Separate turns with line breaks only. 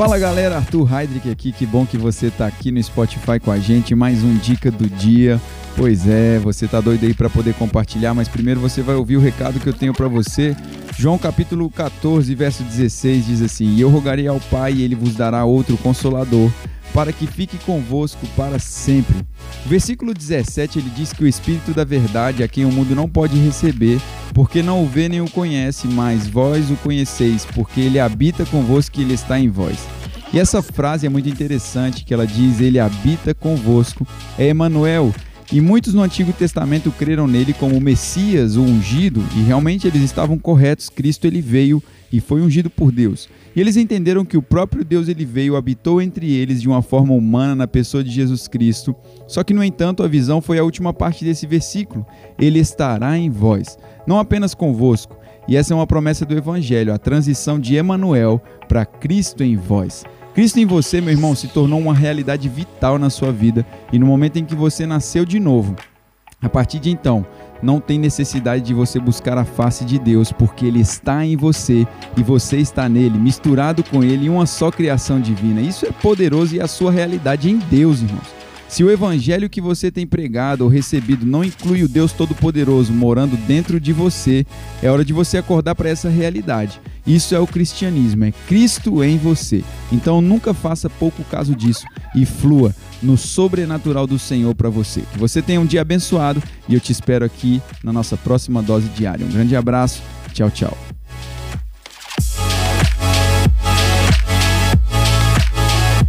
Fala galera, Arthur Heidrich aqui, que bom que você está aqui no Spotify com a gente, mais um Dica do Dia. Pois é, você tá doido aí para poder compartilhar, mas primeiro você vai ouvir o recado que eu tenho para você. João capítulo 14, verso 16 diz assim: E eu rogarei ao Pai, e ele vos dará outro consolador, para que fique convosco para sempre. Versículo 17 ele diz que o Espírito da Verdade, a quem o mundo não pode receber, porque não o vê nem o conhece, mas vós o conheceis, porque ele habita convosco e ele está em vós. E essa frase é muito interessante, que ela diz: Ele habita convosco. É Emmanuel. E muitos no Antigo Testamento creram nele como o Messias, o ungido, e realmente eles estavam corretos. Cristo ele veio e foi ungido por Deus. E eles entenderam que o próprio Deus ele veio, habitou entre eles de uma forma humana na pessoa de Jesus Cristo. Só que no entanto, a visão foi a última parte desse versículo. Ele estará em vós, não apenas convosco. E essa é uma promessa do evangelho, a transição de Emanuel para Cristo em vós. Cristo em você, meu irmão, se tornou uma realidade vital na sua vida e no momento em que você nasceu de novo. A partir de então, não tem necessidade de você buscar a face de Deus, porque Ele está em você e você está nele, misturado com Ele em uma só criação divina. Isso é poderoso e a sua realidade em Deus, irmãos. Se o evangelho que você tem pregado ou recebido não inclui o Deus Todo-Poderoso morando dentro de você, é hora de você acordar para essa realidade. Isso é o cristianismo, é Cristo em você. Então nunca faça pouco caso disso e flua no sobrenatural do Senhor para você. Que você tenha um dia abençoado e eu te espero aqui na nossa próxima dose diária. Um grande abraço, tchau, tchau.